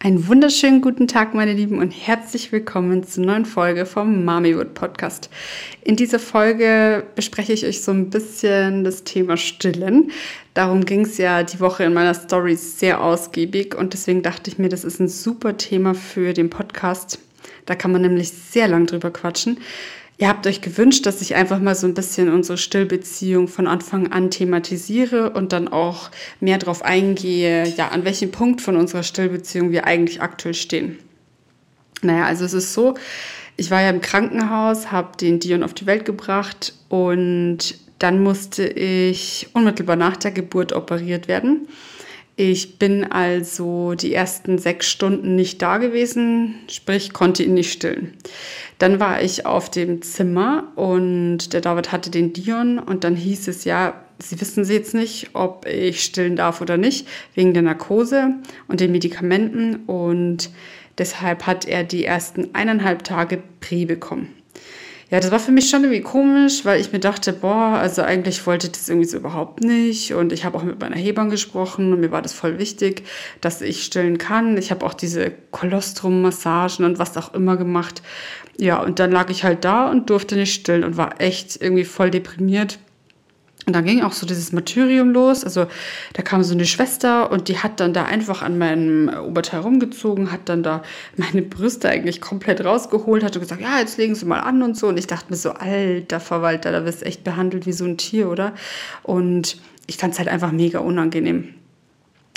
Einen wunderschönen guten Tag, meine Lieben, und herzlich willkommen zur neuen Folge vom Mamiwood Podcast. In dieser Folge bespreche ich euch so ein bisschen das Thema Stillen. Darum ging es ja die Woche in meiner Story sehr ausgiebig und deswegen dachte ich mir, das ist ein super Thema für den Podcast. Da kann man nämlich sehr lang drüber quatschen. Ihr habt euch gewünscht, dass ich einfach mal so ein bisschen unsere Stillbeziehung von Anfang an thematisiere und dann auch mehr darauf eingehe, ja, an welchem Punkt von unserer Stillbeziehung wir eigentlich aktuell stehen. Naja, also es ist so, ich war ja im Krankenhaus, habe den Dion auf die Welt gebracht und dann musste ich unmittelbar nach der Geburt operiert werden. Ich bin also die ersten sechs Stunden nicht da gewesen, sprich konnte ihn nicht stillen. Dann war ich auf dem Zimmer und der David hatte den Dion und dann hieß es ja, Sie wissen Sie jetzt nicht, ob ich stillen darf oder nicht, wegen der Narkose und den Medikamenten und deshalb hat er die ersten eineinhalb Tage Prä bekommen. Ja, das war für mich schon irgendwie komisch, weil ich mir dachte, boah, also eigentlich wollte ich das irgendwie so überhaupt nicht. Und ich habe auch mit meiner Hebamme gesprochen und mir war das voll wichtig, dass ich stillen kann. Ich habe auch diese Kolostrum-Massagen und was auch immer gemacht. Ja, und dann lag ich halt da und durfte nicht stillen und war echt irgendwie voll deprimiert. Und dann ging auch so dieses Martyrium los. Also da kam so eine Schwester und die hat dann da einfach an meinem Oberteil rumgezogen, hat dann da meine Brüste eigentlich komplett rausgeholt, hat gesagt, ja, jetzt legen Sie mal an und so. Und ich dachte mir so, alter Verwalter, da wirst echt behandelt wie so ein Tier, oder? Und ich fand es halt einfach mega unangenehm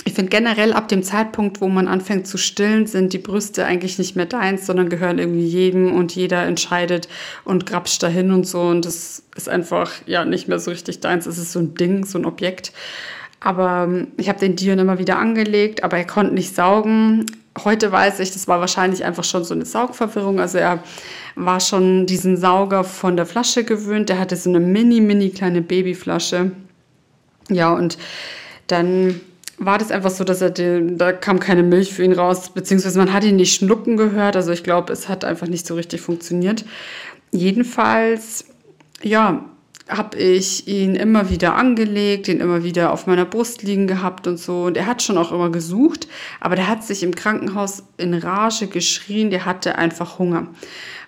ich finde generell ab dem Zeitpunkt, wo man anfängt zu stillen, sind die Brüste eigentlich nicht mehr deins, sondern gehören irgendwie jedem und jeder entscheidet und grapscht dahin und so. Und das ist einfach ja nicht mehr so richtig deins. Es ist so ein Ding, so ein Objekt. Aber ähm, ich habe den Dion immer wieder angelegt, aber er konnte nicht saugen. Heute weiß ich, das war wahrscheinlich einfach schon so eine Saugverwirrung. Also er war schon diesen Sauger von der Flasche gewöhnt. Der hatte so eine mini, mini kleine Babyflasche. Ja, und dann war das einfach so, dass er den, da kam keine Milch für ihn raus, beziehungsweise man hat ihn nicht schnucken gehört. Also ich glaube, es hat einfach nicht so richtig funktioniert. Jedenfalls, ja, habe ich ihn immer wieder angelegt, ihn immer wieder auf meiner Brust liegen gehabt und so. Und er hat schon auch immer gesucht, aber der hat sich im Krankenhaus in Rage geschrien, der hatte einfach Hunger.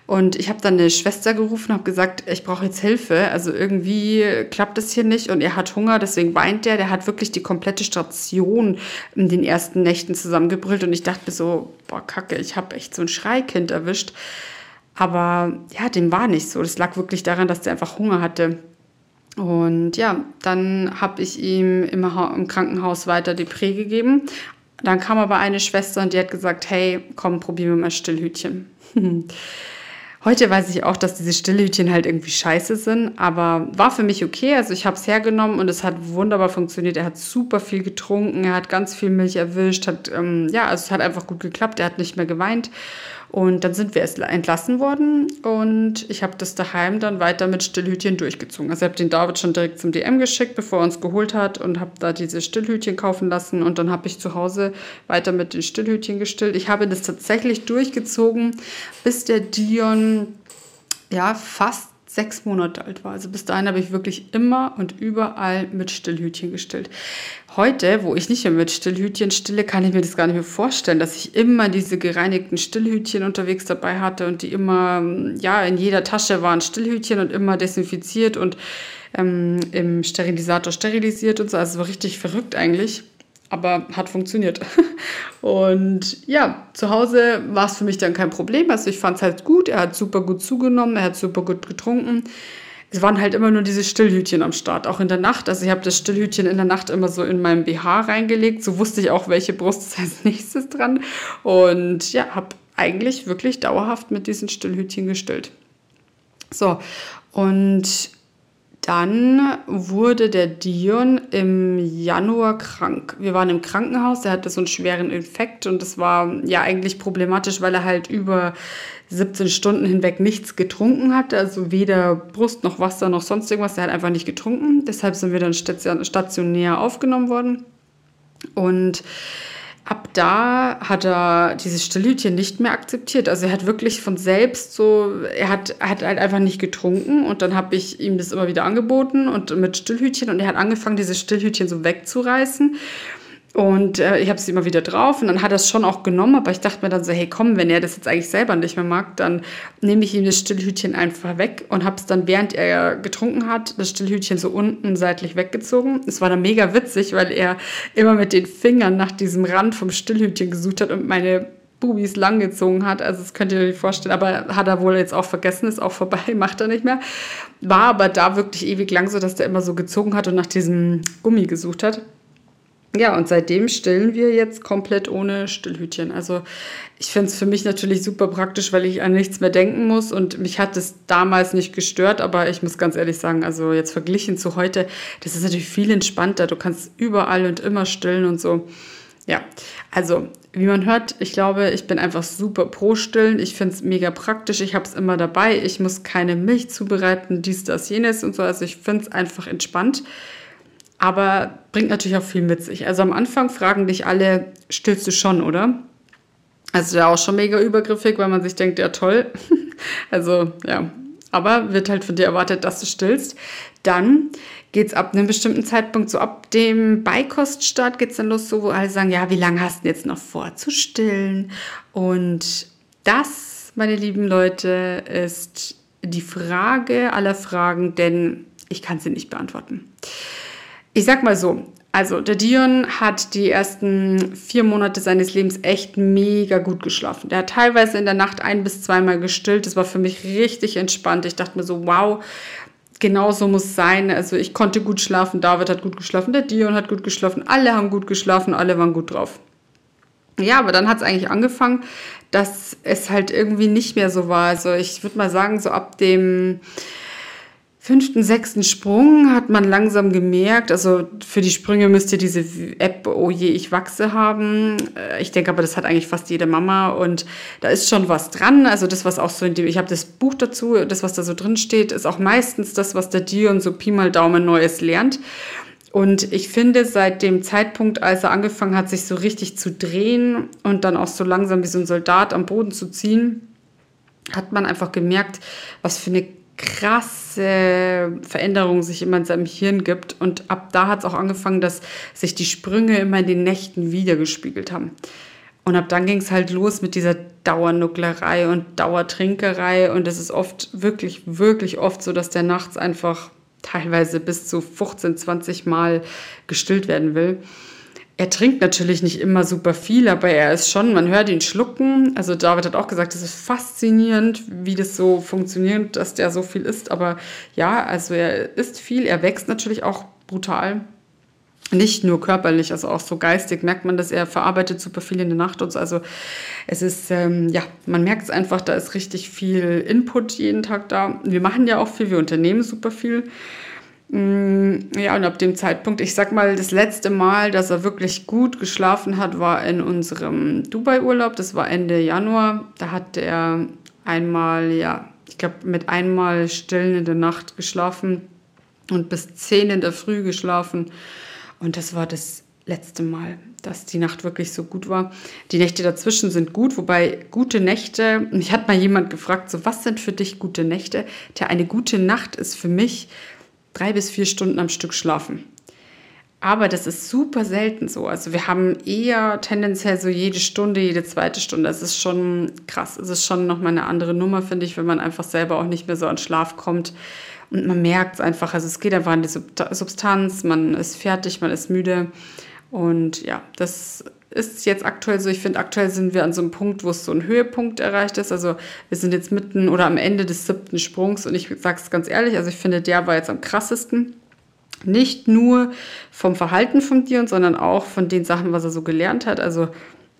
Und ich habe dann eine Schwester gerufen, habe gesagt, ich brauche jetzt Hilfe. Also irgendwie klappt es hier nicht und er hat Hunger, deswegen weint der. Der hat wirklich die komplette Station in den ersten Nächten zusammengebrüllt und ich dachte mir so, boah, kacke, ich habe echt so ein Schreikind erwischt. Aber ja, dem war nicht so. Das lag wirklich daran, dass der einfach Hunger hatte. Und ja, dann habe ich ihm im, im Krankenhaus weiter die Prä gegeben. Dann kam aber eine Schwester und die hat gesagt, hey, komm, probieren wir mal Stillhütchen. Heute weiß ich auch, dass diese Stillhütchen halt irgendwie scheiße sind, aber war für mich okay. Also ich habe es hergenommen und es hat wunderbar funktioniert. Er hat super viel getrunken, er hat ganz viel Milch erwischt, hat ähm, ja, also es hat einfach gut geklappt. Er hat nicht mehr geweint und dann sind wir erst entlassen worden und ich habe das daheim dann weiter mit Stillhütchen durchgezogen. Also ich habe den David schon direkt zum DM geschickt, bevor er uns geholt hat und habe da diese Stillhütchen kaufen lassen und dann habe ich zu Hause weiter mit den Stillhütchen gestillt. Ich habe das tatsächlich durchgezogen, bis der Dion ja fast sechs Monate alt war. Also bis dahin habe ich wirklich immer und überall mit Stillhütchen gestillt. Heute, wo ich nicht mehr mit Stillhütchen stille, kann ich mir das gar nicht mehr vorstellen, dass ich immer diese gereinigten Stillhütchen unterwegs dabei hatte und die immer, ja, in jeder Tasche waren Stillhütchen und immer desinfiziert und ähm, im Sterilisator sterilisiert und so. Also war richtig verrückt eigentlich aber hat funktioniert. Und ja, zu Hause war es für mich dann kein Problem. Also ich fand es halt gut. Er hat super gut zugenommen, er hat super gut getrunken. Es waren halt immer nur diese Stillhütchen am Start, auch in der Nacht. Also ich habe das Stillhütchen in der Nacht immer so in meinem BH reingelegt. So wusste ich auch, welche Brust ist als nächstes dran. Und ja, habe eigentlich wirklich dauerhaft mit diesen Stillhütchen gestillt. So, und dann wurde der Dion im Januar krank. Wir waren im Krankenhaus, er hatte so einen schweren Infekt und das war ja eigentlich problematisch, weil er halt über 17 Stunden hinweg nichts getrunken hatte, also weder Brust noch Wasser noch sonst irgendwas. Er hat einfach nicht getrunken. Deshalb sind wir dann stationär aufgenommen worden. Und ab da hat er dieses Stillhütchen nicht mehr akzeptiert. Also er hat wirklich von selbst so, er hat, er hat halt einfach nicht getrunken und dann habe ich ihm das immer wieder angeboten und mit Stillhütchen und er hat angefangen, dieses Stillhütchen so wegzureißen. Und äh, ich habe es immer wieder drauf und dann hat er es schon auch genommen, aber ich dachte mir dann so, hey komm, wenn er das jetzt eigentlich selber nicht mehr mag, dann nehme ich ihm das Stillhütchen einfach weg und habe es dann, während er getrunken hat, das Stillhütchen so unten seitlich weggezogen. Es war dann mega witzig, weil er immer mit den Fingern nach diesem Rand vom Stillhütchen gesucht hat und meine Bubis langgezogen hat. Also das könnt ihr euch vorstellen, aber hat er wohl jetzt auch vergessen, ist auch vorbei, macht er nicht mehr. War aber da wirklich ewig lang so, dass der immer so gezogen hat und nach diesem Gummi gesucht hat. Ja, und seitdem stillen wir jetzt komplett ohne Stillhütchen. Also ich finde es für mich natürlich super praktisch, weil ich an nichts mehr denken muss und mich hat es damals nicht gestört, aber ich muss ganz ehrlich sagen, also jetzt verglichen zu heute, das ist natürlich viel entspannter. Du kannst überall und immer stillen und so. Ja, also wie man hört, ich glaube, ich bin einfach super pro Stillen. Ich finde es mega praktisch. Ich habe es immer dabei. Ich muss keine Milch zubereiten, dies, das, jenes und so. Also ich finde es einfach entspannt aber bringt natürlich auch viel mit sich. Also am Anfang fragen dich alle, stillst du schon, oder? Also ja auch schon mega übergriffig, weil man sich denkt, ja toll. also ja, aber wird halt von dir erwartet, dass du stillst. Dann geht es ab einem bestimmten Zeitpunkt, so ab dem Beikoststart geht es dann los, so, wo alle sagen, ja, wie lange hast du jetzt noch vor zu stillen? Und das, meine lieben Leute, ist die Frage aller Fragen, denn ich kann sie nicht beantworten. Ich sag mal so, also der Dion hat die ersten vier Monate seines Lebens echt mega gut geschlafen. Der hat teilweise in der Nacht ein bis zweimal gestillt. Das war für mich richtig entspannt. Ich dachte mir so, wow, genau so muss es sein. Also ich konnte gut schlafen, David hat gut geschlafen, der Dion hat gut geschlafen, alle haben gut geschlafen, alle waren gut drauf. Ja, aber dann hat es eigentlich angefangen, dass es halt irgendwie nicht mehr so war. Also ich würde mal sagen, so ab dem fünften, sechsten Sprung hat man langsam gemerkt, also für die Sprünge müsst ihr diese App Oh je, ich wachse haben. Äh, ich denke aber, das hat eigentlich fast jede Mama und da ist schon was dran. Also das, was auch so in dem, ich habe das Buch dazu, das, was da so drin steht, ist auch meistens das, was der Dion so Pi mal Daumen Neues lernt. Und ich finde, seit dem Zeitpunkt, als er angefangen hat, sich so richtig zu drehen und dann auch so langsam wie so ein Soldat am Boden zu ziehen, hat man einfach gemerkt, was für eine krasse Veränderung sich immer in seinem Hirn gibt. Und ab da hat es auch angefangen, dass sich die Sprünge immer in den Nächten wiedergespiegelt haben. Und ab dann ging es halt los mit dieser Dauernucklerei und Dauertrinkerei. Und es ist oft, wirklich, wirklich oft so, dass der nachts einfach teilweise bis zu 15, 20 Mal gestillt werden will. Er trinkt natürlich nicht immer super viel, aber er ist schon, man hört ihn schlucken. Also David hat auch gesagt, es ist faszinierend, wie das so funktioniert, dass der so viel isst. Aber ja, also er isst viel, er wächst natürlich auch brutal. Nicht nur körperlich, also auch so geistig merkt man, dass er verarbeitet super viel in der Nacht und so. Also es ist, ähm, ja, man merkt es einfach, da ist richtig viel Input jeden Tag da. Wir machen ja auch viel, wir unternehmen super viel. Mm, ja, und ab dem Zeitpunkt, ich sag mal, das letzte Mal, dass er wirklich gut geschlafen hat, war in unserem Dubai-Urlaub. Das war Ende Januar. Da hat er einmal, ja, ich glaube, mit einmal stillen in der Nacht geschlafen und bis zehn in der Früh geschlafen. Und das war das letzte Mal, dass die Nacht wirklich so gut war. Die Nächte dazwischen sind gut, wobei gute Nächte, mich hat mal jemand gefragt, so was sind für dich gute Nächte? Tja, eine gute Nacht ist für mich drei bis vier Stunden am Stück schlafen. Aber das ist super selten so. Also wir haben eher tendenziell so jede Stunde, jede zweite Stunde. Das ist schon krass. Es ist schon nochmal eine andere Nummer, finde ich, wenn man einfach selber auch nicht mehr so an Schlaf kommt. Und man merkt es einfach. Also es geht einfach an die Substanz. Man ist fertig, man ist müde. Und ja, das ist jetzt aktuell so. Ich finde, aktuell sind wir an so einem Punkt, wo es so ein Höhepunkt erreicht ist. Also wir sind jetzt mitten oder am Ende des siebten Sprungs und ich sage es ganz ehrlich, also ich finde, der war jetzt am krassesten. Nicht nur vom Verhalten von Dion, sondern auch von den Sachen, was er so gelernt hat. Also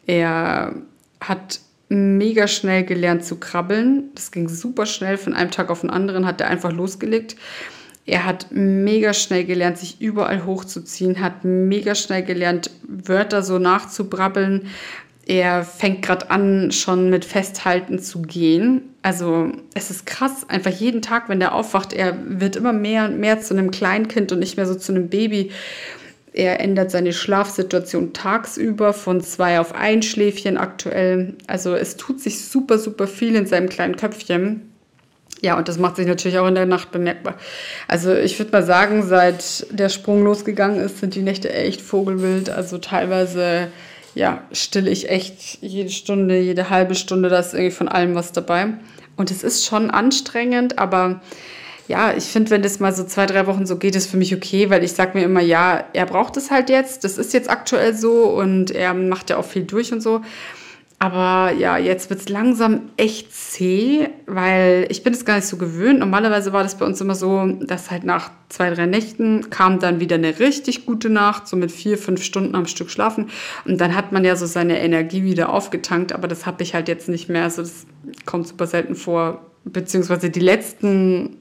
er hat mega schnell gelernt zu krabbeln. Das ging super schnell. Von einem Tag auf den anderen hat er einfach losgelegt. Er hat mega schnell gelernt, sich überall hochzuziehen, hat mega schnell gelernt, Wörter so nachzubrabbeln. Er fängt gerade an, schon mit Festhalten zu gehen. Also es ist krass, einfach jeden Tag, wenn der aufwacht, er wird immer mehr und mehr zu einem Kleinkind und nicht mehr so zu einem Baby. Er ändert seine Schlafsituation tagsüber von zwei auf ein Schläfchen aktuell. Also es tut sich super, super viel in seinem kleinen Köpfchen. Ja, und das macht sich natürlich auch in der Nacht bemerkbar. Also ich würde mal sagen, seit der Sprung losgegangen ist, sind die Nächte echt vogelwild. Also teilweise, ja, stille ich echt jede Stunde, jede halbe Stunde, da ist irgendwie von allem was dabei. Und es ist schon anstrengend, aber ja, ich finde, wenn das mal so zwei, drei Wochen so geht, ist für mich okay, weil ich sage mir immer, ja, er braucht es halt jetzt, das ist jetzt aktuell so und er macht ja auch viel durch und so. Aber ja, jetzt wird es langsam echt zäh, weil ich bin es gar nicht so gewöhnt. Normalerweise war das bei uns immer so, dass halt nach zwei, drei Nächten kam dann wieder eine richtig gute Nacht, so mit vier, fünf Stunden am Stück schlafen. Und dann hat man ja so seine Energie wieder aufgetankt, aber das habe ich halt jetzt nicht mehr. Also das kommt super selten vor. Beziehungsweise die letzten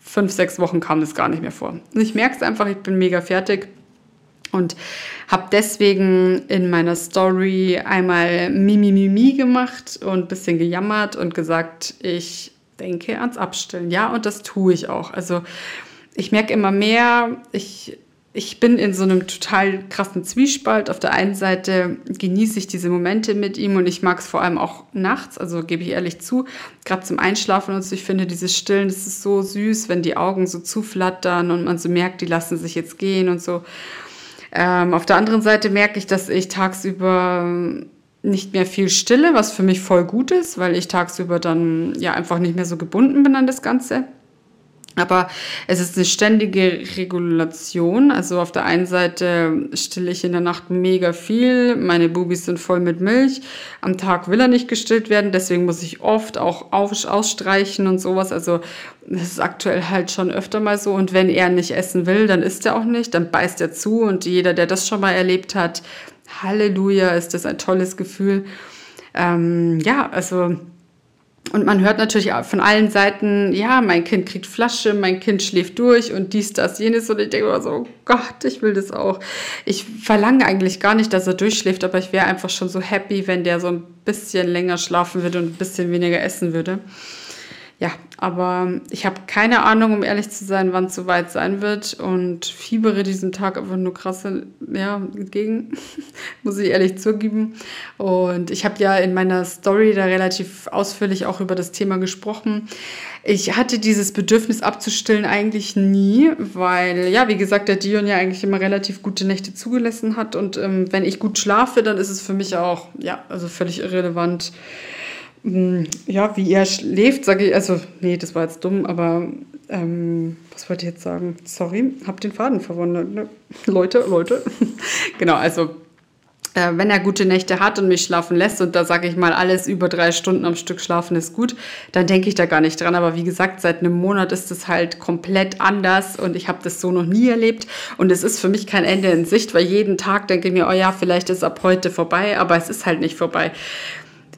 fünf, sechs Wochen kam das gar nicht mehr vor. Und ich merke es einfach, ich bin mega fertig und habe deswegen in meiner Story einmal Mimi Mimi gemacht und ein bisschen gejammert und gesagt, ich denke ans Abstillen. Ja, und das tue ich auch. Also ich merke immer mehr, ich, ich bin in so einem total krassen Zwiespalt. Auf der einen Seite genieße ich diese Momente mit ihm und ich mag es vor allem auch nachts, also gebe ich ehrlich zu, gerade zum Einschlafen und so. Ich finde dieses Stillen, das ist so süß, wenn die Augen so zuflattern und man so merkt, die lassen sich jetzt gehen und so. Ähm, auf der anderen Seite merke ich, dass ich tagsüber nicht mehr viel stille, was für mich voll gut ist, weil ich tagsüber dann ja einfach nicht mehr so gebunden bin an das Ganze. Aber es ist eine ständige Regulation. Also auf der einen Seite stille ich in der Nacht mega viel. Meine Bubis sind voll mit Milch. Am Tag will er nicht gestillt werden. Deswegen muss ich oft auch ausstreichen und sowas. Also das ist aktuell halt schon öfter mal so. Und wenn er nicht essen will, dann isst er auch nicht. Dann beißt er zu. Und jeder, der das schon mal erlebt hat, Halleluja, ist das ein tolles Gefühl. Ähm, ja, also und man hört natürlich von allen Seiten, ja, mein Kind kriegt Flasche, mein Kind schläft durch und dies, das, jenes. Und ich denke immer so, oh Gott, ich will das auch. Ich verlange eigentlich gar nicht, dass er durchschläft, aber ich wäre einfach schon so happy, wenn der so ein bisschen länger schlafen würde und ein bisschen weniger essen würde. Ja, aber ich habe keine Ahnung, um ehrlich zu sein, wann es soweit sein wird und fiebere diesen Tag einfach nur krass ja, entgegen, muss ich ehrlich zugeben. Und ich habe ja in meiner Story da relativ ausführlich auch über das Thema gesprochen. Ich hatte dieses Bedürfnis abzustillen eigentlich nie, weil, ja, wie gesagt, der Dion ja eigentlich immer relativ gute Nächte zugelassen hat. Und ähm, wenn ich gut schlafe, dann ist es für mich auch, ja, also völlig irrelevant ja, wie er schläft, sage ich, also, nee, das war jetzt dumm, aber ähm, was wollte ich jetzt sagen? Sorry, hab den Faden verwundert. Ne? Leute, Leute. genau, also äh, wenn er gute Nächte hat und mich schlafen lässt und da sage ich mal, alles über drei Stunden am Stück schlafen ist gut, dann denke ich da gar nicht dran. Aber wie gesagt, seit einem Monat ist es halt komplett anders und ich habe das so noch nie erlebt. Und es ist für mich kein Ende in Sicht, weil jeden Tag denke ich mir, oh ja, vielleicht ist ab heute vorbei, aber es ist halt nicht vorbei.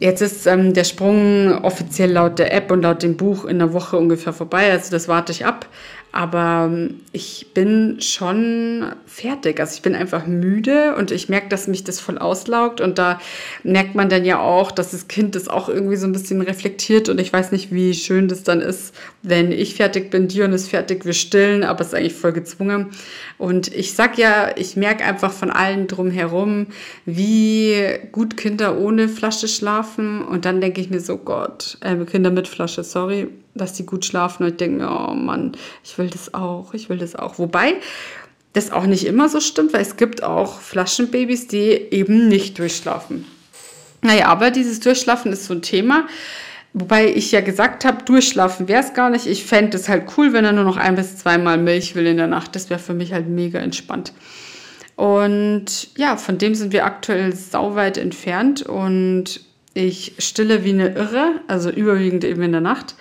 Jetzt ist ähm, der Sprung offiziell laut der App und laut dem Buch in einer Woche ungefähr vorbei. Also das warte ich ab. Aber ähm, ich bin schon fertig. Also ich bin einfach müde und ich merke, dass mich das voll auslaugt. Und da merkt man dann ja auch, dass das Kind das auch irgendwie so ein bisschen reflektiert. Und ich weiß nicht, wie schön das dann ist, wenn ich fertig bin, Dion ist fertig, wir stillen, aber es ist eigentlich voll gezwungen. Und ich sag ja, ich merke einfach von allen drumherum, wie gut Kinder ohne Flasche schlafen. Und dann denke ich mir so, Gott, äh, Kinder mit Flasche, sorry dass die gut schlafen. Und ich denke mir, oh Mann, ich will das auch, ich will das auch. Wobei das auch nicht immer so stimmt, weil es gibt auch Flaschenbabys, die eben nicht durchschlafen. Naja, aber dieses Durchschlafen ist so ein Thema. Wobei ich ja gesagt habe, durchschlafen wäre es gar nicht. Ich fände es halt cool, wenn er nur noch ein bis zweimal Milch will in der Nacht. Das wäre für mich halt mega entspannt. Und ja, von dem sind wir aktuell sauweit entfernt und ich stille wie eine Irre, also überwiegend eben in der Nacht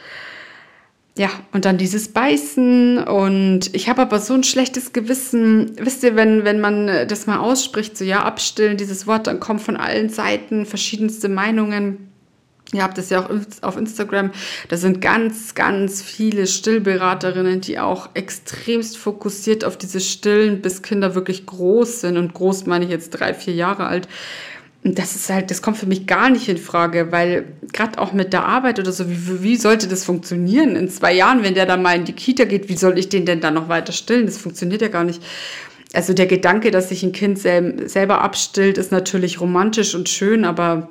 ja, und dann dieses Beißen und ich habe aber so ein schlechtes Gewissen. Wisst ihr, wenn, wenn man das mal ausspricht, so ja, abstillen, dieses Wort, dann kommen von allen Seiten verschiedenste Meinungen. Ihr habt es ja auch auf Instagram. Da sind ganz, ganz viele Stillberaterinnen, die auch extremst fokussiert auf diese Stillen, bis Kinder wirklich groß sind. Und groß meine ich jetzt drei, vier Jahre alt. Und das ist halt, das kommt für mich gar nicht in Frage, weil gerade auch mit der Arbeit oder so, wie, wie sollte das funktionieren? In zwei Jahren, wenn der dann mal in die Kita geht, wie soll ich den denn dann noch weiter stillen? Das funktioniert ja gar nicht. Also der Gedanke, dass sich ein Kind sel selber abstillt, ist natürlich romantisch und schön, aber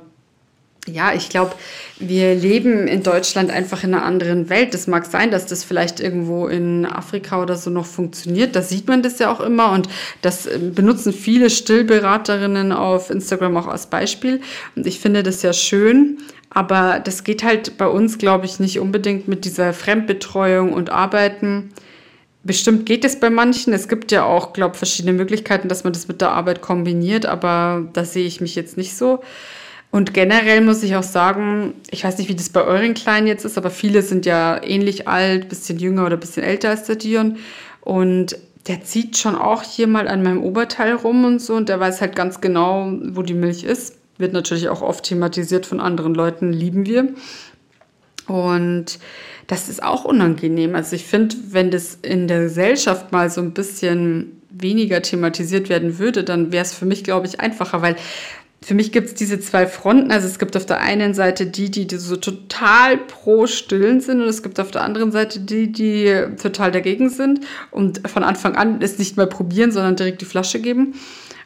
ja, ich glaube, wir leben in Deutschland einfach in einer anderen Welt. Es mag sein, dass das vielleicht irgendwo in Afrika oder so noch funktioniert. Da sieht man das ja auch immer und das äh, benutzen viele Stillberaterinnen auf Instagram auch als Beispiel. Und ich finde das ja schön. Aber das geht halt bei uns, glaube ich, nicht unbedingt mit dieser Fremdbetreuung und Arbeiten. Bestimmt geht es bei manchen. Es gibt ja auch, glaube ich, verschiedene Möglichkeiten, dass man das mit der Arbeit kombiniert, aber da sehe ich mich jetzt nicht so. Und generell muss ich auch sagen, ich weiß nicht, wie das bei euren Kleinen jetzt ist, aber viele sind ja ähnlich alt, bisschen jünger oder bisschen älter als der Dion. Und der zieht schon auch hier mal an meinem Oberteil rum und so. Und der weiß halt ganz genau, wo die Milch ist. Wird natürlich auch oft thematisiert von anderen Leuten, lieben wir. Und das ist auch unangenehm. Also ich finde, wenn das in der Gesellschaft mal so ein bisschen weniger thematisiert werden würde, dann wäre es für mich, glaube ich, einfacher, weil für mich gibt es diese zwei Fronten. Also es gibt auf der einen Seite die, die so total pro Stillen sind und es gibt auf der anderen Seite die, die total dagegen sind und von Anfang an es nicht mal probieren, sondern direkt die Flasche geben.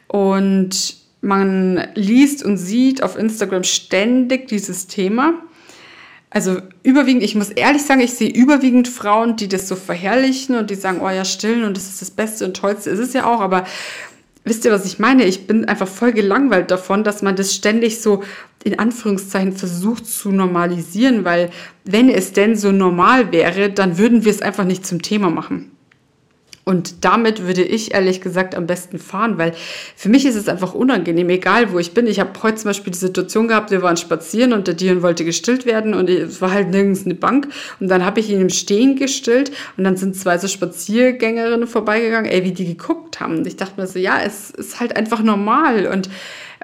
Und man liest und sieht auf Instagram ständig dieses Thema. Also überwiegend, ich muss ehrlich sagen, ich sehe überwiegend Frauen, die das so verherrlichen und die sagen, oh ja, stillen und das ist das Beste und Tollste ist es ja auch, aber wisst ihr, was ich meine? Ich bin einfach voll gelangweilt davon, dass man das ständig so in Anführungszeichen versucht zu normalisieren, weil wenn es denn so normal wäre, dann würden wir es einfach nicht zum Thema machen. Und damit würde ich ehrlich gesagt am besten fahren, weil für mich ist es einfach unangenehm, egal wo ich bin. Ich habe heute zum Beispiel die Situation gehabt, wir waren spazieren und der Dion wollte gestillt werden und es war halt nirgends eine Bank. Und dann habe ich ihn im Stehen gestillt und dann sind zwei so Spaziergängerinnen vorbeigegangen, ey, wie die geguckt haben. Ich dachte mir so, ja, es ist halt einfach normal und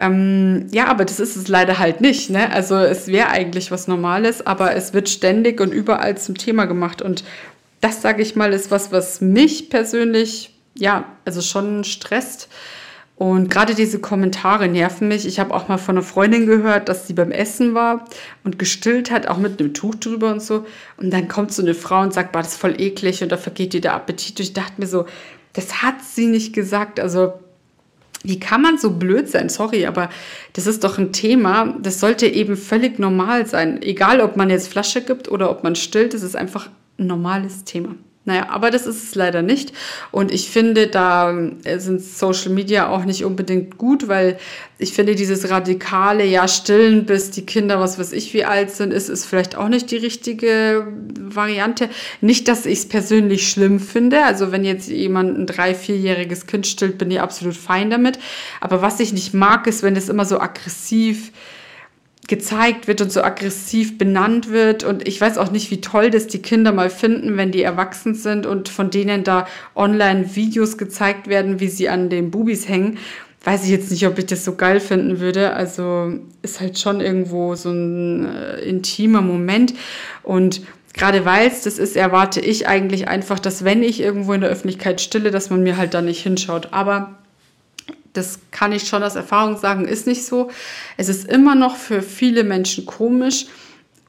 ähm, ja, aber das ist es leider halt nicht. Ne? Also es wäre eigentlich was Normales, aber es wird ständig und überall zum Thema gemacht. Und das, sage ich mal, ist was, was mich persönlich, ja, also schon stresst. Und gerade diese Kommentare nerven mich. Ich habe auch mal von einer Freundin gehört, dass sie beim Essen war und gestillt hat, auch mit einem Tuch drüber und so. Und dann kommt so eine Frau und sagt, war das ist voll eklig und da vergeht dir der Appetit. Und ich dachte mir so, das hat sie nicht gesagt. Also wie kann man so blöd sein? Sorry, aber das ist doch ein Thema, das sollte eben völlig normal sein. Egal, ob man jetzt Flasche gibt oder ob man stillt, das ist einfach ein normales Thema. Naja, aber das ist es leider nicht. Und ich finde, da äh, sind Social Media auch nicht unbedingt gut, weil ich finde, dieses radikale, ja, stillen, bis die Kinder, was weiß ich, wie alt sind, ist, ist vielleicht auch nicht die richtige Variante. Nicht, dass ich es persönlich schlimm finde. Also, wenn jetzt jemand ein drei-, vierjähriges Kind stillt, bin ich absolut fein damit. Aber was ich nicht mag, ist, wenn es immer so aggressiv gezeigt wird und so aggressiv benannt wird. Und ich weiß auch nicht, wie toll das die Kinder mal finden, wenn die erwachsen sind und von denen da online Videos gezeigt werden, wie sie an den Bubis hängen. Weiß ich jetzt nicht, ob ich das so geil finden würde. Also ist halt schon irgendwo so ein äh, intimer Moment. Und gerade weil es das ist, erwarte ich eigentlich einfach, dass wenn ich irgendwo in der Öffentlichkeit stille, dass man mir halt da nicht hinschaut. Aber das kann ich schon aus Erfahrung sagen, ist nicht so. Es ist immer noch für viele Menschen komisch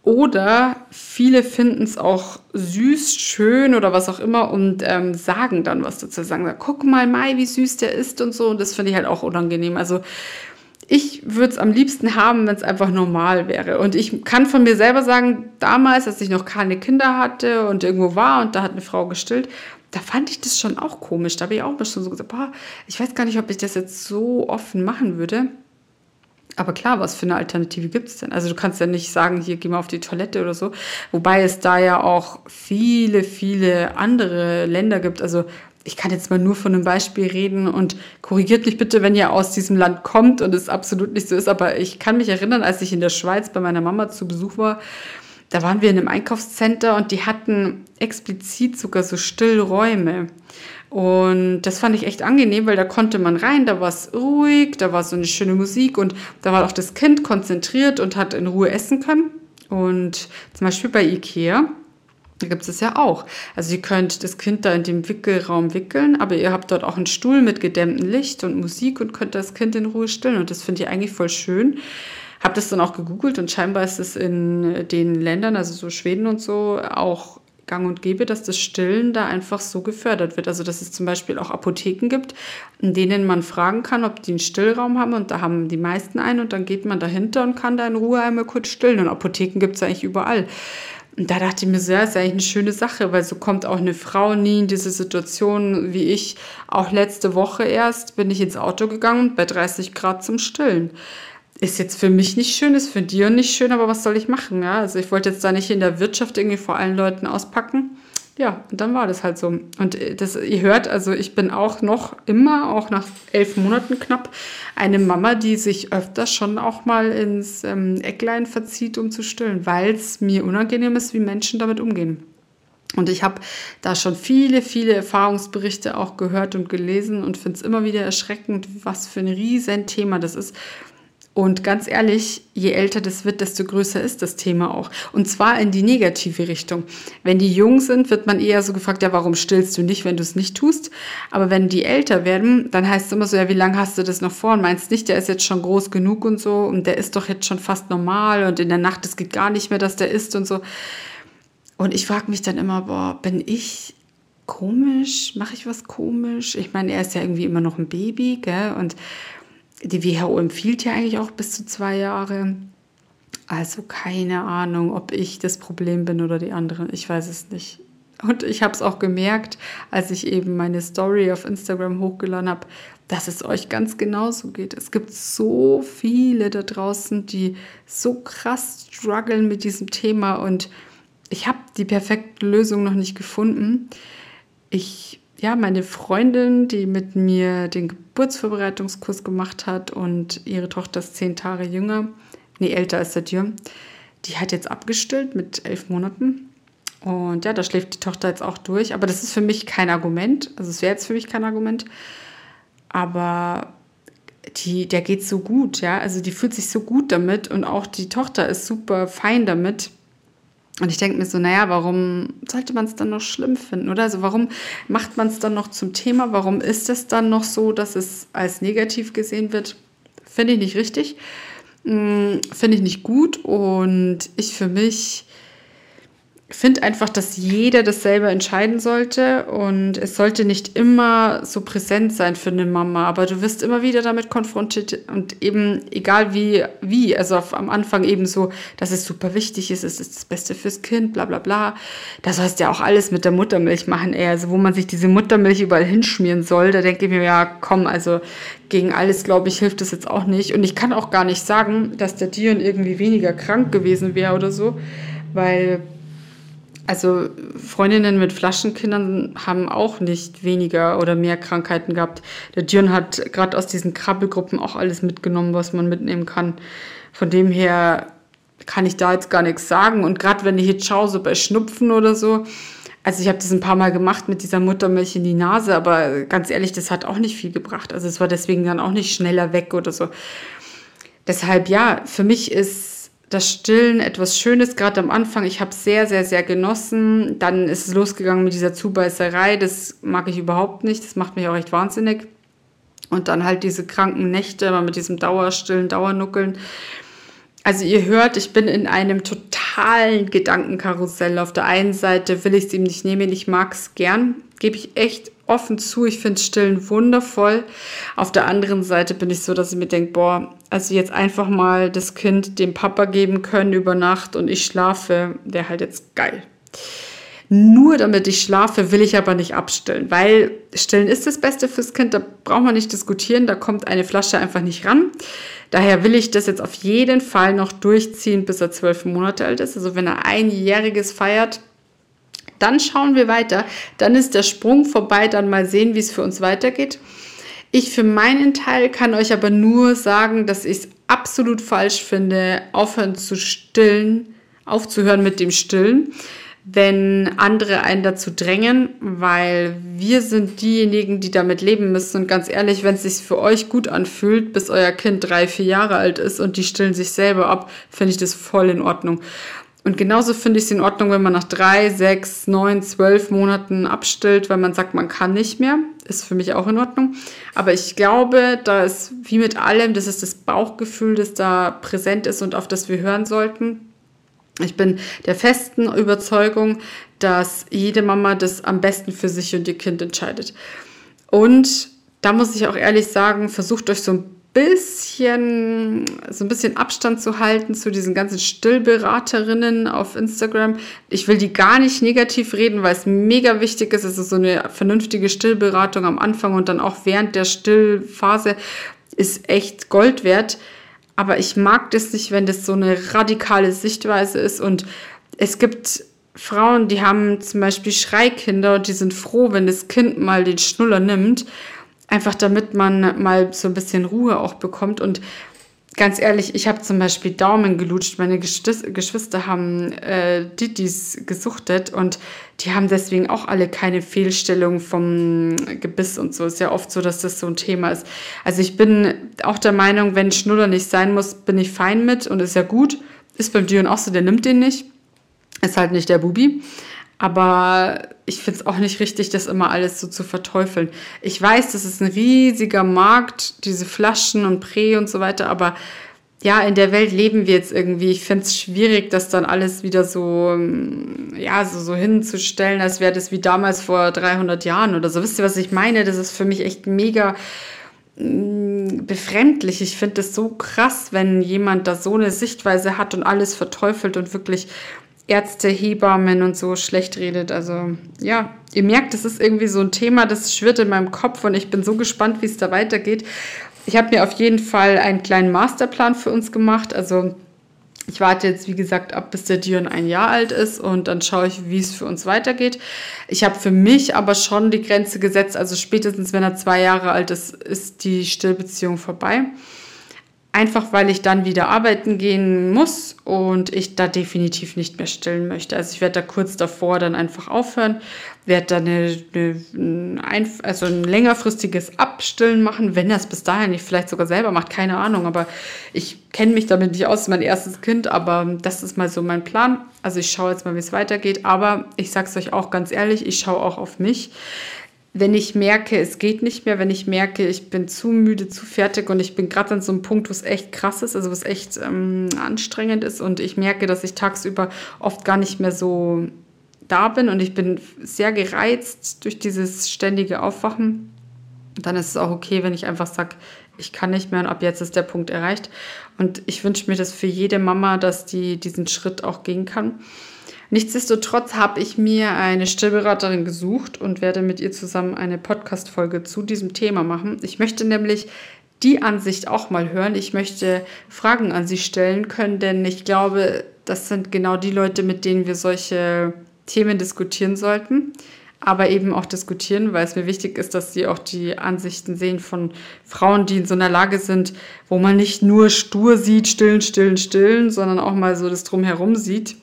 oder viele finden es auch süß, schön oder was auch immer und ähm, sagen dann was dazu. Sagen, guck mal, Mai, wie süß der ist und so. Und das finde ich halt auch unangenehm. Also ich würde es am liebsten haben, wenn es einfach normal wäre. Und ich kann von mir selber sagen, damals, als ich noch keine Kinder hatte und irgendwo war und da hat eine Frau gestillt, da fand ich das schon auch komisch. Da habe ich auch schon so gesagt, boah, ich weiß gar nicht, ob ich das jetzt so offen machen würde. Aber klar, was für eine Alternative gibt es denn? Also du kannst ja nicht sagen, hier geh mal auf die Toilette oder so. Wobei es da ja auch viele, viele andere Länder gibt. Also ich kann jetzt mal nur von einem Beispiel reden und korrigiert mich bitte, wenn ihr aus diesem Land kommt und es absolut nicht so ist. Aber ich kann mich erinnern, als ich in der Schweiz bei meiner Mama zu Besuch war, da waren wir in einem Einkaufscenter und die hatten explizit sogar so Stillräume. Und das fand ich echt angenehm, weil da konnte man rein, da war es ruhig, da war so eine schöne Musik und da war auch das Kind konzentriert und hat in Ruhe essen können. Und zum Beispiel bei Ikea, da gibt es das ja auch. Also ihr könnt das Kind da in dem Wickelraum wickeln, aber ihr habt dort auch einen Stuhl mit gedämmtem Licht und Musik und könnt das Kind in Ruhe stillen. Und das finde ich eigentlich voll schön. Hab das dann auch gegoogelt und scheinbar ist es in den Ländern, also so Schweden und so, auch gang und gäbe, dass das Stillen da einfach so gefördert wird. Also dass es zum Beispiel auch Apotheken gibt, in denen man fragen kann, ob die einen Stillraum haben und da haben die meisten einen und dann geht man dahinter und kann da in Ruhe einmal kurz stillen. Und Apotheken gibt es eigentlich überall. Und da dachte ich mir so, ja, ist eigentlich eine schöne Sache, weil so kommt auch eine Frau nie in diese Situation wie ich. Auch letzte Woche erst bin ich ins Auto gegangen bei 30 Grad zum Stillen ist jetzt für mich nicht schön, ist für dir nicht schön, aber was soll ich machen? Ja, also ich wollte jetzt da nicht in der Wirtschaft irgendwie vor allen Leuten auspacken. Ja, und dann war das halt so. Und äh, das, ihr hört, also ich bin auch noch immer, auch nach elf Monaten knapp, eine Mama, die sich öfter schon auch mal ins ähm, Ecklein verzieht, um zu stillen, weil es mir unangenehm ist, wie Menschen damit umgehen. Und ich habe da schon viele, viele Erfahrungsberichte auch gehört und gelesen und finde es immer wieder erschreckend, was für ein Riesenthema das ist. Und ganz ehrlich, je älter das wird, desto größer ist das Thema auch. Und zwar in die negative Richtung. Wenn die jung sind, wird man eher so gefragt, ja, warum stillst du nicht, wenn du es nicht tust? Aber wenn die älter werden, dann heißt es immer so, ja, wie lange hast du das noch vor? Und meinst nicht, der ist jetzt schon groß genug und so und der ist doch jetzt schon fast normal und in der Nacht, es geht gar nicht mehr, dass der ist und so. Und ich frage mich dann immer, boah, bin ich komisch? Mache ich was komisch? Ich meine, er ist ja irgendwie immer noch ein Baby, gell? Und die WHO empfiehlt ja eigentlich auch bis zu zwei Jahre. Also keine Ahnung, ob ich das Problem bin oder die anderen. Ich weiß es nicht. Und ich habe es auch gemerkt, als ich eben meine Story auf Instagram hochgeladen habe, dass es euch ganz genauso geht. Es gibt so viele da draußen, die so krass strugglen mit diesem Thema und ich habe die perfekte Lösung noch nicht gefunden. Ich ja, meine Freundin, die mit mir den Geburtsvorbereitungskurs gemacht hat und ihre Tochter ist zehn Tage jünger, nee, älter als der Tür, die hat jetzt abgestillt mit elf Monaten. Und ja, da schläft die Tochter jetzt auch durch. Aber das ist für mich kein Argument. Also es wäre jetzt für mich kein Argument. Aber die, der geht so gut, ja. Also die fühlt sich so gut damit und auch die Tochter ist super fein damit. Und ich denke mir so, naja, warum sollte man es dann noch schlimm finden, oder? Also warum macht man es dann noch zum Thema? Warum ist es dann noch so, dass es als negativ gesehen wird? Finde ich nicht richtig. Hm, finde ich nicht gut. Und ich für mich finde einfach, dass jeder das selber entscheiden sollte und es sollte nicht immer so präsent sein für eine Mama, aber du wirst immer wieder damit konfrontiert und eben egal wie, wie, also auf, am Anfang eben so, dass es super wichtig ist, es ist das Beste fürs Kind, bla bla bla. Da sollst du ja auch alles mit der Muttermilch machen, eher, also wo man sich diese Muttermilch überall hinschmieren soll, da denke ich mir, ja komm, also gegen alles, glaube ich, hilft das jetzt auch nicht und ich kann auch gar nicht sagen, dass der Dion irgendwie weniger krank gewesen wäre oder so, weil also Freundinnen mit Flaschenkindern haben auch nicht weniger oder mehr Krankheiten gehabt. Der Dürn hat gerade aus diesen Krabbelgruppen auch alles mitgenommen, was man mitnehmen kann. Von dem her kann ich da jetzt gar nichts sagen. Und gerade wenn ich jetzt schaue, so bei Schnupfen oder so, also ich habe das ein paar Mal gemacht mit dieser Muttermilch in die Nase, aber ganz ehrlich, das hat auch nicht viel gebracht. Also es war deswegen dann auch nicht schneller weg oder so. Deshalb ja, für mich ist das Stillen etwas Schönes, gerade am Anfang. Ich habe sehr, sehr, sehr genossen. Dann ist es losgegangen mit dieser Zubeißerei. Das mag ich überhaupt nicht. Das macht mich auch echt wahnsinnig. Und dann halt diese kranken Nächte immer mit diesem Dauerstillen, Dauernuckeln. Also ihr hört, ich bin in einem totalen Gedankenkarussell. Auf der einen Seite will ich es ihm nicht nehmen, ich mag es gern, gebe ich echt offen zu. Ich finde Stillen wundervoll. Auf der anderen Seite bin ich so, dass ich mir denke, boah, also jetzt einfach mal das Kind dem Papa geben können über Nacht und ich schlafe, wäre halt jetzt geil. Nur damit ich schlafe, will ich aber nicht abstillen, weil Stillen ist das Beste fürs Kind, da braucht man nicht diskutieren, da kommt eine Flasche einfach nicht ran. Daher will ich das jetzt auf jeden Fall noch durchziehen, bis er zwölf Monate alt ist. Also wenn er einjähriges feiert, dann schauen wir weiter. Dann ist der Sprung vorbei, dann mal sehen, wie es für uns weitergeht. Ich für meinen Teil kann euch aber nur sagen, dass ich es absolut falsch finde, aufhören zu stillen, aufzuhören mit dem Stillen. wenn andere einen dazu drängen, weil wir sind diejenigen, die damit leben müssen. Und ganz ehrlich, wenn es sich für euch gut anfühlt, bis euer Kind drei, vier Jahre alt ist und die stillen sich selber ab, finde ich das voll in Ordnung. Und genauso finde ich es in Ordnung, wenn man nach drei, sechs, neun, zwölf Monaten abstillt, weil man sagt, man kann nicht mehr. Ist für mich auch in Ordnung. Aber ich glaube, da ist wie mit allem, das ist das Bauchgefühl, das da präsent ist und auf das wir hören sollten. Ich bin der festen Überzeugung, dass jede Mama das am besten für sich und ihr Kind entscheidet. Und da muss ich auch ehrlich sagen, versucht euch so ein bisschen, so ein bisschen Abstand zu halten zu diesen ganzen Stillberaterinnen auf Instagram. Ich will die gar nicht negativ reden, weil es mega wichtig ist. Es ist so eine vernünftige Stillberatung am Anfang und dann auch während der Stillphase ist echt Gold wert. Aber ich mag das nicht, wenn das so eine radikale Sichtweise ist. Und es gibt Frauen, die haben zum Beispiel Schreikinder und die sind froh, wenn das Kind mal den Schnuller nimmt. Einfach damit man mal so ein bisschen Ruhe auch bekommt. Und ganz ehrlich, ich habe zum Beispiel Daumen gelutscht. Meine Geschwister haben äh, Didis gesuchtet und die haben deswegen auch alle keine Fehlstellung vom Gebiss und so. Ist ja oft so, dass das so ein Thema ist. Also ich bin auch der Meinung, wenn Schnuller nicht sein muss, bin ich fein mit und ist ja gut. Ist beim Dion auch so, der nimmt den nicht. Ist halt nicht der Bubi. Aber ich finde es auch nicht richtig, das immer alles so zu verteufeln. Ich weiß, das ist ein riesiger Markt, diese Flaschen und Prä und so weiter, aber ja, in der Welt leben wir jetzt irgendwie. Ich finde es schwierig, das dann alles wieder so, mm, ja, so, so hinzustellen, als wäre das wie damals vor 300 Jahren oder so. Wisst ihr, was ich meine? Das ist für mich echt mega mm, befremdlich. Ich finde es so krass, wenn jemand da so eine Sichtweise hat und alles verteufelt und wirklich Ärzte, Hebammen und so schlecht redet. Also ja, ihr merkt, es ist irgendwie so ein Thema, das schwirrt in meinem Kopf und ich bin so gespannt, wie es da weitergeht. Ich habe mir auf jeden Fall einen kleinen Masterplan für uns gemacht. Also ich warte jetzt, wie gesagt, ab bis der Dion ein Jahr alt ist und dann schaue ich, wie es für uns weitergeht. Ich habe für mich aber schon die Grenze gesetzt, also spätestens wenn er zwei Jahre alt ist, ist die Stillbeziehung vorbei. Einfach weil ich dann wieder arbeiten gehen muss und ich da definitiv nicht mehr stillen möchte. Also ich werde da kurz davor dann einfach aufhören, werde da eine, eine, also ein längerfristiges Abstillen machen, wenn es bis dahin nicht vielleicht sogar selber macht, keine Ahnung. Aber ich kenne mich damit nicht aus, mein erstes Kind, aber das ist mal so mein Plan. Also ich schaue jetzt mal, wie es weitergeht. Aber ich sage es euch auch ganz ehrlich, ich schaue auch auf mich wenn ich merke, es geht nicht mehr, wenn ich merke, ich bin zu müde, zu fertig und ich bin gerade an so einem Punkt, wo es echt krass ist, also wo es echt ähm, anstrengend ist und ich merke, dass ich tagsüber oft gar nicht mehr so da bin und ich bin sehr gereizt durch dieses ständige Aufwachen, dann ist es auch okay, wenn ich einfach sage, ich kann nicht mehr und ab jetzt ist der Punkt erreicht. Und ich wünsche mir das für jede Mama, dass die diesen Schritt auch gehen kann. Nichtsdestotrotz habe ich mir eine Stillberaterin gesucht und werde mit ihr zusammen eine Podcast-Folge zu diesem Thema machen. Ich möchte nämlich die Ansicht auch mal hören. Ich möchte Fragen an sie stellen können, denn ich glaube, das sind genau die Leute, mit denen wir solche Themen diskutieren sollten. Aber eben auch diskutieren, weil es mir wichtig ist, dass sie auch die Ansichten sehen von Frauen, die in so einer Lage sind, wo man nicht nur stur sieht, stillen, stillen, stillen, sondern auch mal so das Drumherum sieht.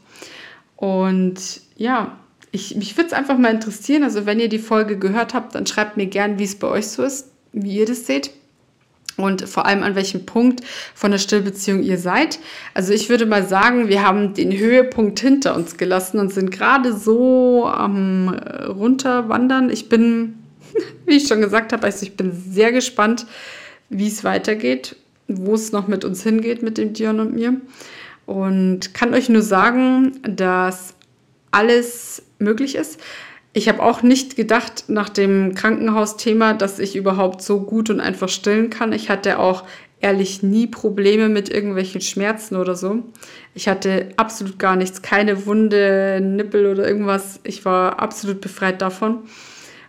Und ja, ich, mich würde es einfach mal interessieren. Also, wenn ihr die Folge gehört habt, dann schreibt mir gern, wie es bei euch so ist, wie ihr das seht. Und vor allem an welchem Punkt von der Stillbeziehung ihr seid. Also ich würde mal sagen, wir haben den Höhepunkt hinter uns gelassen und sind gerade so am äh, runterwandern. Ich bin, wie ich schon gesagt habe, also ich bin sehr gespannt, wie es weitergeht, wo es noch mit uns hingeht, mit dem Dion und mir. Und kann euch nur sagen, dass alles möglich ist. Ich habe auch nicht gedacht nach dem Krankenhausthema, dass ich überhaupt so gut und einfach stillen kann. Ich hatte auch ehrlich nie Probleme mit irgendwelchen Schmerzen oder so. Ich hatte absolut gar nichts, keine Wunde, Nippel oder irgendwas. Ich war absolut befreit davon.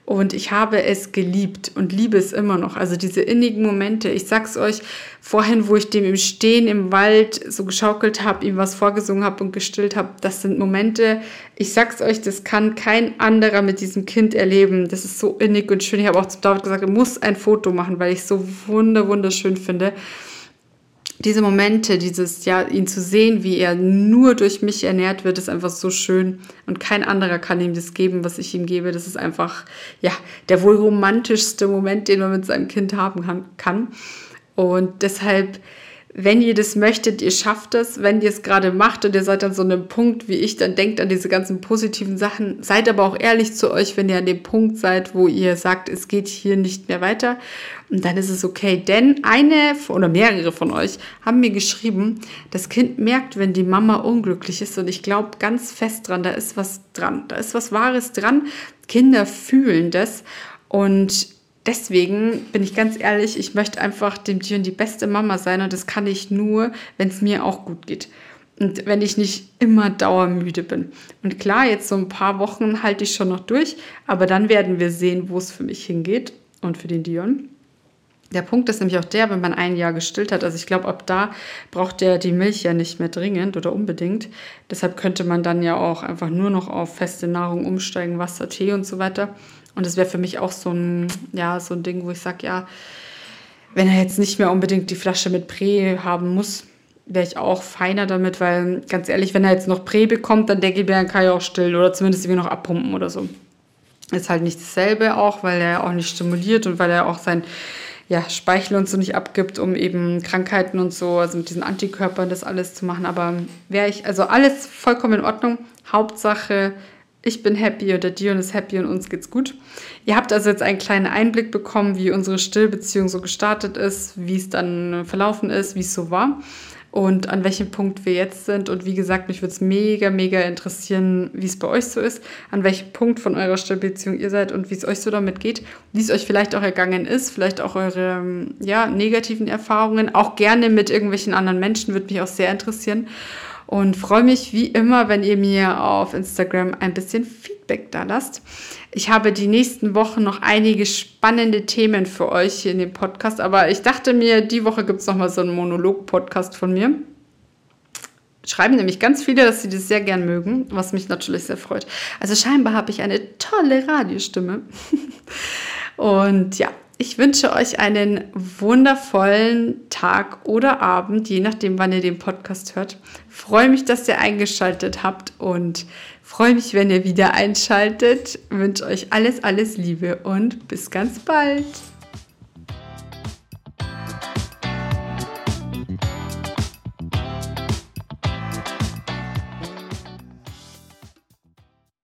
Und ich habe es geliebt und liebe es immer noch. Also diese innigen Momente. Ich sag's euch, vorhin, wo ich dem im Stehen im Wald so geschaukelt habe, ihm was vorgesungen habe und gestillt habe, das sind Momente, ich sag's euch, das kann kein anderer mit diesem Kind erleben. Das ist so innig und schön. Ich habe auch zu David gesagt, er muss ein Foto machen, weil ich es so wunder, wunderschön finde. Diese Momente, dieses, ja, ihn zu sehen, wie er nur durch mich ernährt wird, ist einfach so schön. Und kein anderer kann ihm das geben, was ich ihm gebe. Das ist einfach, ja, der wohl romantischste Moment, den man mit seinem Kind haben kann. Und deshalb wenn ihr das möchtet, ihr schafft es. Wenn ihr es gerade macht und ihr seid an so einem Punkt wie ich, dann denkt an diese ganzen positiven Sachen. Seid aber auch ehrlich zu euch, wenn ihr an dem Punkt seid, wo ihr sagt, es geht hier nicht mehr weiter. Und dann ist es okay. Denn eine oder mehrere von euch haben mir geschrieben, das Kind merkt, wenn die Mama unglücklich ist. Und ich glaube ganz fest dran, da ist was dran. Da ist was Wahres dran. Kinder fühlen das. Und deswegen bin ich ganz ehrlich, ich möchte einfach dem Dion die beste Mama sein und das kann ich nur, wenn es mir auch gut geht. Und wenn ich nicht immer dauermüde bin. Und klar, jetzt so ein paar Wochen halte ich schon noch durch, aber dann werden wir sehen, wo es für mich hingeht und für den Dion. Der Punkt ist nämlich auch der, wenn man ein Jahr gestillt hat. Also ich glaube, ab da braucht der die Milch ja nicht mehr dringend oder unbedingt. Deshalb könnte man dann ja auch einfach nur noch auf feste Nahrung umsteigen, Wasser, Tee und so weiter. Und das wäre für mich auch so ein, ja, so ein Ding, wo ich sage, ja, wenn er jetzt nicht mehr unbedingt die Flasche mit Prä haben muss, wäre ich auch feiner damit, weil ganz ehrlich, wenn er jetzt noch Prä bekommt, dann denke ich mir, kann er auch stillen oder zumindest irgendwie noch abpumpen oder so. Ist halt nicht dasselbe auch, weil er auch nicht stimuliert und weil er auch sein ja, Speichel und so nicht abgibt, um eben Krankheiten und so, also mit diesen Antikörpern das alles zu machen. Aber wäre ich, also alles vollkommen in Ordnung. Hauptsache, ich bin happy oder Dion ist happy und uns geht's gut. Ihr habt also jetzt einen kleinen Einblick bekommen, wie unsere Stillbeziehung so gestartet ist, wie es dann verlaufen ist, wie es so war und an welchem Punkt wir jetzt sind. Und wie gesagt, mich würde es mega, mega interessieren, wie es bei euch so ist, an welchem Punkt von eurer Stillbeziehung ihr seid und wie es euch so damit geht, wie es euch vielleicht auch ergangen ist, vielleicht auch eure ja, negativen Erfahrungen, auch gerne mit irgendwelchen anderen Menschen, würde mich auch sehr interessieren und freue mich wie immer, wenn ihr mir auf Instagram ein bisschen Feedback da lasst. Ich habe die nächsten Wochen noch einige spannende Themen für euch hier in dem Podcast, aber ich dachte mir, die Woche gibt es nochmal so einen Monolog-Podcast von mir. Schreiben nämlich ganz viele, dass sie das sehr gern mögen, was mich natürlich sehr freut. Also scheinbar habe ich eine tolle Radiostimme. Und ja, ich wünsche euch einen wundervollen Tag oder Abend, je nachdem, wann ihr den Podcast hört. Freue mich, dass ihr eingeschaltet habt und freue mich, wenn ihr wieder einschaltet. Wünsche euch alles, alles Liebe und bis ganz bald.